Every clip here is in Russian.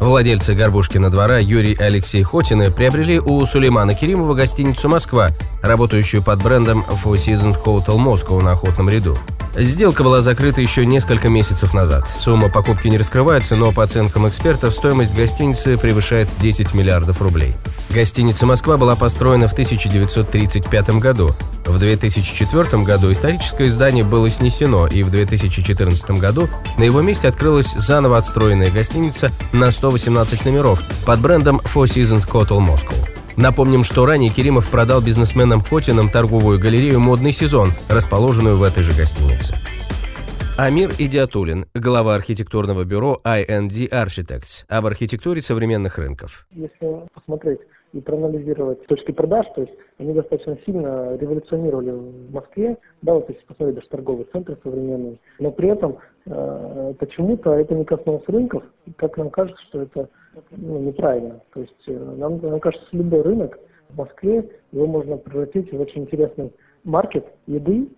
Владельцы Горбушкина двора Юрий и Алексей Хотины приобрели у Сулеймана Керимова гостиницу «Москва», работающую под брендом Four Seasons Hotel Moscow на Охотном ряду. Сделка была закрыта еще несколько месяцев назад. Сумма покупки не раскрывается, но по оценкам экспертов стоимость гостиницы превышает 10 миллиардов рублей. Гостиница «Москва» была построена в 1935 году. В 2004 году историческое здание было снесено, и в 2014 году на его месте открылась заново отстроенная гостиница на 118 номеров под брендом Four Seasons Hotel Moscow. Напомним, что ранее Керимов продал бизнесменам Хотинам торговую галерею «Модный сезон», расположенную в этой же гостинице. Амир Идиатулин, глава архитектурного бюро IND Architects, об архитектуре современных рынков. Если посмотреть и проанализировать точки продаж, то есть они достаточно сильно революционировали в Москве, да, вот если посмотреть даже торговые центры современные, но при этом э, почему-то это не коснулось рынков, как нам кажется, что это ну, неправильно. То есть э, нам, нам кажется, любой рынок в Москве, его можно превратить в очень интересный маркет еды,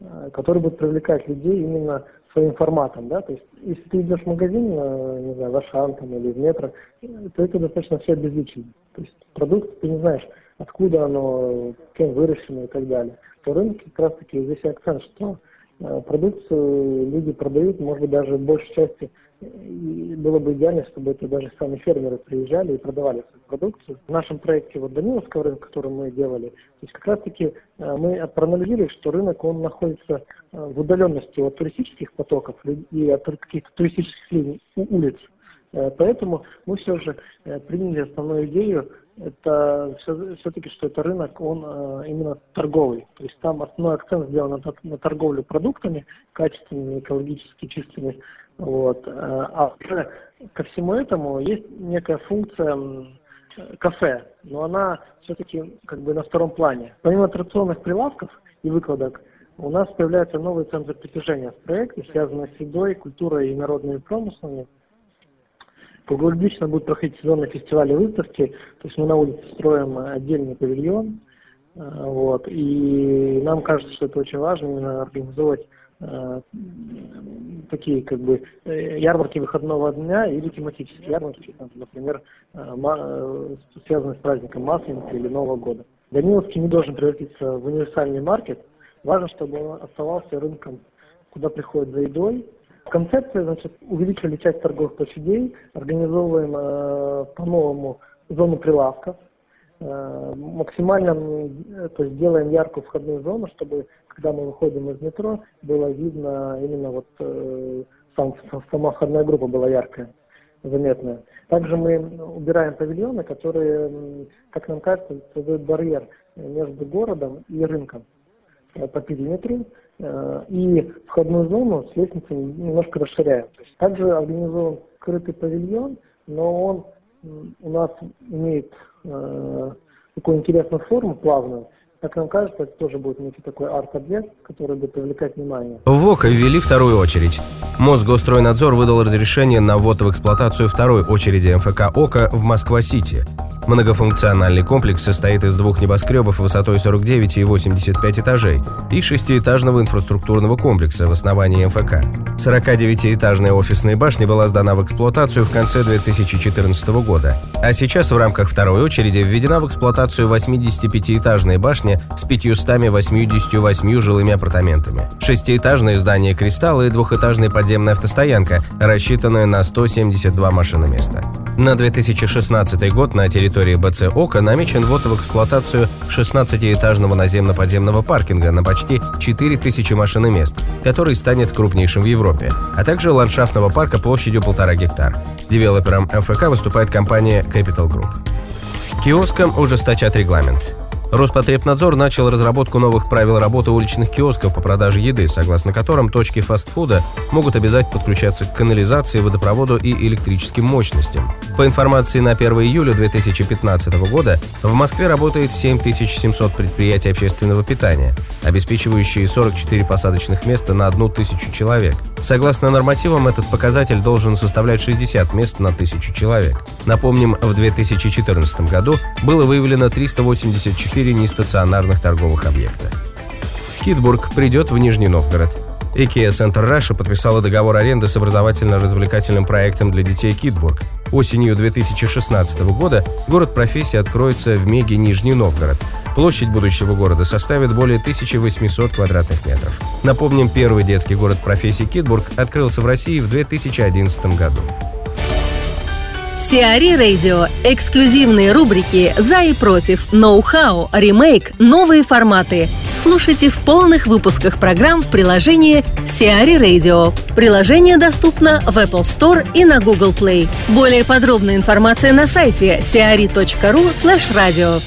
э, который будет привлекать людей именно своим форматом, да, то есть если ты идешь в магазин, э, не знаю, в Ашан там, или в метро, то это достаточно все обезличено. То есть продукт, ты не знаешь, откуда оно, кем выращено и так далее. То рынок как раз таки здесь акцент, что Э, продукцию люди продают, может быть, даже в большей части и было бы идеально, чтобы это даже сами фермеры приезжали и продавали свою продукцию. В нашем проекте вот Даниловского рынка, который мы делали, то есть как раз таки э, мы проанализировали, что рынок он находится э, в удаленности от туристических потоков и от каких-то туристических линий, улиц. Поэтому мы все же приняли основную идею это все, все-таки, что это рынок, он э, именно торговый. То есть там основной акцент сделан на, на торговлю продуктами, качественными, экологически чистыми. Вот. Э, а ко всему этому есть некая функция кафе, но она все-таки как бы на втором плане. Помимо традиционных прилавков и выкладок, у нас появляются новые центры притяжения в проекте, связанные с едой, культурой и народными промыслами. Круглогодично будут проходить сезонные фестивали выставки, то есть мы на улице строим отдельный павильон, э, вот, и нам кажется, что это очень важно именно организовать э, такие как бы э, ярмарки выходного дня или тематические ярмарки, например, связанные с праздником Масленицы или Нового года. Даниловский не должен превратиться в универсальный маркет. Важно, чтобы он оставался рынком, куда приходят за едой, Концепция, значит, увеличили часть торговых площадей, организовываем э, по-новому зону прилавков, э, максимально то есть делаем яркую входную зону, чтобы когда мы выходим из метро, было видно именно вот э, сам, сама входная группа была яркая, заметная. Также мы убираем павильоны, которые, как нам кажется, создают барьер между городом и рынком по периметру. Э, и входную зону с лестницей немножко расширяем. Также организован скрытый павильон, но он у нас имеет э, такую интересную форму, плавную, как нам кажется, это тоже будет некий такой арт-объект, который будет привлекать внимание. В ОКО ввели вторую очередь. Мосгостройнадзор выдал разрешение на ввод в эксплуатацию второй очереди МФК ОКО в Москва-Сити. Многофункциональный комплекс состоит из двух небоскребов высотой 49 и 85 этажей и шестиэтажного инфраструктурного комплекса в основании МФК. 49-этажная офисная башня была сдана в эксплуатацию в конце 2014 года, а сейчас в рамках второй очереди введена в эксплуатацию 85-этажная башня с 588 жилыми апартаментами, шестиэтажное здание «Кристалл» и двухэтажная подземная автостоянка, рассчитанная на 172 машиноместа. На 2016 год на территории БЦ «Ока» намечен ввод в эксплуатацию 16-этажного наземно-подземного паркинга на почти 4000 машиномест, который станет крупнейшим в Европе, а также ландшафтного парка площадью полтора гектар. Девелопером МФК выступает компания Capital Group. Киоскам ужесточат регламент. Роспотребнадзор начал разработку новых правил работы уличных киосков по продаже еды, согласно которым точки фастфуда могут обязать подключаться к канализации, водопроводу и электрическим мощностям. По информации на 1 июля 2015 года в Москве работает 7700 предприятий общественного питания, обеспечивающие 44 посадочных места на одну тысячу человек. Согласно нормативам, этот показатель должен составлять 60 мест на тысячу человек. Напомним, в 2014 году было выявлено 384 4 нестационарных торговых объекта. Китбург придет в Нижний Новгород. IKEA Center Russia подписала договор аренды с образовательно-развлекательным проектом для детей Китбург. Осенью 2016 года город профессии откроется в Меге Нижний Новгород. Площадь будущего города составит более 1800 квадратных метров. Напомним, первый детский город профессии Китбург открылся в России в 2011 году. Сиари Радио. Эксклюзивные рубрики «За и против», «Ноу-хау», «Ремейк», «Новые форматы». Слушайте в полных выпусках программ в приложении Сиари Radio. Приложение доступно в Apple Store и на Google Play. Более подробная информация на сайте siari.ru slash radio.